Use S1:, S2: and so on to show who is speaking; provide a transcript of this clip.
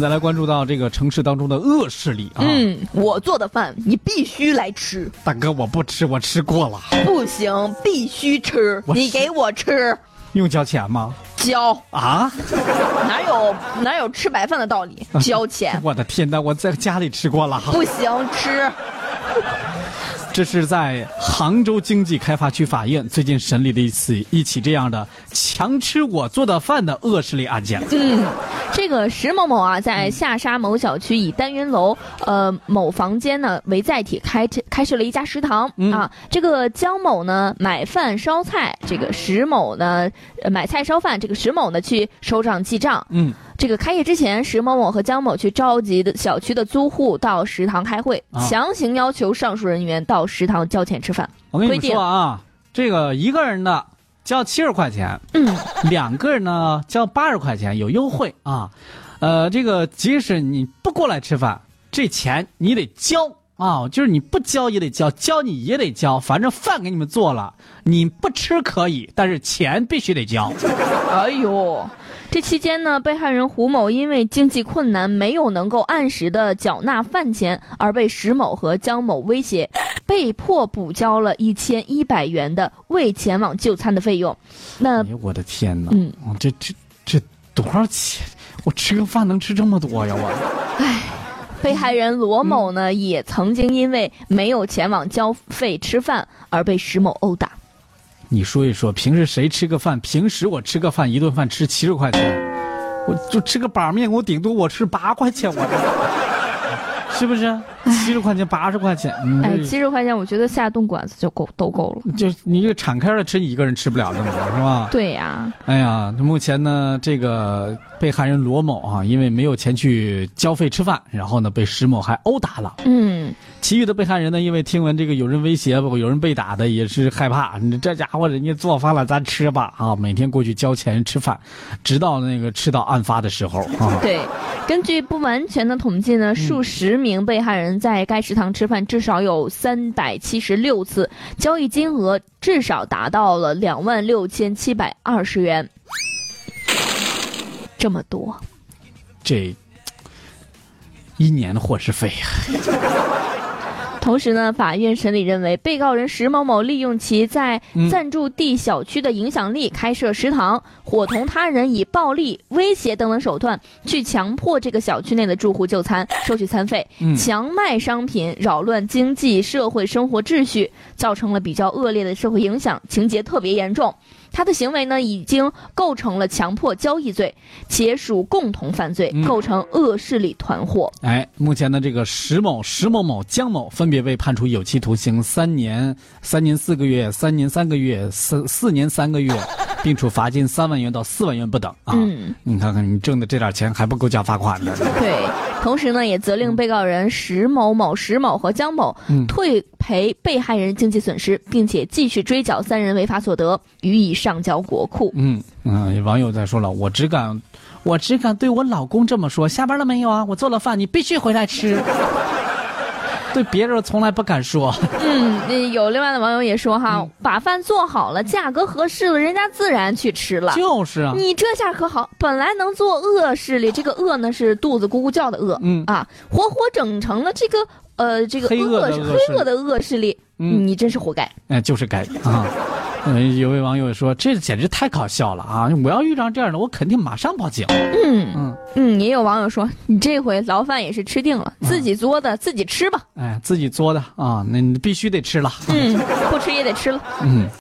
S1: 再来关注到这个城市当中的恶势力啊！
S2: 嗯，我做的饭你必须来吃，
S1: 大哥我不吃，我吃过了，
S2: 不行，必须吃，你给我吃，
S1: 用交钱吗？
S2: 交，
S1: 啊！
S2: 哪有哪有吃白饭的道理？交钱，
S1: 我的天哪，我在家里吃过了。
S2: 不行，吃。
S1: 这是在杭州经济开发区法院最近审理的一次一起这样的强吃我做的饭的恶势力案件。
S2: 嗯，这个石某某啊，在下沙某小区以单元楼呃某房间呢为载体开开设了一家食堂、
S1: 嗯
S2: 啊。这个江某呢买饭烧菜，这个石某呢呃买菜烧饭，这个石某呢去收账记账。
S1: 嗯，
S2: 这个开业之前，石某某和江某去召集的小区的租户到食堂开会，
S1: 啊
S2: 强行要求上述人员到食堂交钱吃饭。
S1: 我跟你说啊，这个一个人的交七十块钱，
S2: 嗯，
S1: 两个人呢交八十块钱有优惠啊。呃，这个即使你不过来吃饭，这钱你得交啊，就是你不交也得交，交你也得交，反正饭给你们做了，你不吃可以，但是钱必须得交。
S2: 哎呦，这期间呢，被害人胡某因为经济困难，没有能够按时的缴纳饭钱，而被石某和江某威胁，被迫补交了一千一百元的未前往就餐的费用。那
S1: 哎呦我的天哪！
S2: 嗯
S1: 啊，这这这多少钱？我吃个饭能吃这么多呀？我哎
S2: 被害人罗某呢，也曾经因为没有前往交费吃饭而被石某殴打。
S1: 你说一说，平时谁吃个饭？平时我吃个饭，一顿饭吃七十块钱，我就吃个板面，我顶多我吃八块钱，我这是不是？七十块钱、八十块钱，嗯，
S2: 哎，七十块钱，我觉得下顿馆子就够都够了。
S1: 就你这个敞开了吃，你一个人吃不了这么多，是吧？
S2: 对呀、
S1: 哎呀，目前呢，这个被害人罗某啊，因为没有钱去交费吃饭，然后呢被石某还殴打了。
S2: 嗯，
S1: 其余的被害人呢，因为听闻这个有人威胁，包括有人被打的，也是害怕。你这家伙人家做饭了，咱吃吧啊！每天过去交钱吃饭，直到那个吃到案发的时候啊。
S2: 对，根据不完全的统计呢，数十名被害人在该食堂吃饭至少有三百七十六次，交易金额至少达到了两万六千七百二十元，这么多。
S1: 这一年的伙食费呀、
S2: 同时呢，法院审理认为，被告人石某某利用其在
S1: 嗯
S2: 暂住地小区的影响力开设食堂，伙同他人以暴力、威胁等等手段去强迫这个小区内的住户就餐、收取餐费，
S1: 嗯
S2: 强卖商品，扰乱经济社会生活秩序，造成了比较恶劣的社会影响，情节特别严重。他的行为呢，已经构成了强迫交易罪，且属共同犯罪，
S1: 嗯
S2: 构成恶势力团伙。
S1: 哎，目前的这个石某、石某某、江某分别被判处有期徒刑三年、三年四个月、三年三个月、四四年三个月，并处罚金三万元到四万元不等啊！
S2: 嗯
S1: 你看看，你挣的这点钱还不够交罚款的。
S2: 对，同时呢，也责令被告人石某某、石某和姜某
S1: 嗯
S2: 退赔被害人经济损失，并且继续追缴三人违法所得，予以上交国库。
S1: 嗯嗯，网友在说了，我只敢，我只敢对我老公这么说。下班了没有啊？我做了饭，你必须回来吃。对别人从来不敢说。
S2: 嗯，那有另外的网友也说哈，把饭做好了，价格合适了，人家自然去吃了。
S1: 就是啊，
S2: 你这下可好，本来能做恶势力，这个恶呢是肚子咕咕叫的恶，
S1: 嗯
S2: 啊，活活整成了这个呃这个
S1: 黑恶
S2: 黑恶的恶势力，
S1: 嗯
S2: 你真是活该。
S1: 哎，就是该啊。嗯，有位网友说，这简直太搞笑了啊！我要遇上这样的，我肯定马上报警。
S2: 嗯
S1: 嗯，
S2: 嗯，也有网友说，你这回牢饭也是吃定了，自己作的自己吃吧。
S1: 哎，自己作的啊，那你必须得吃了。
S2: 嗯，不吃也得吃了。
S1: 嗯。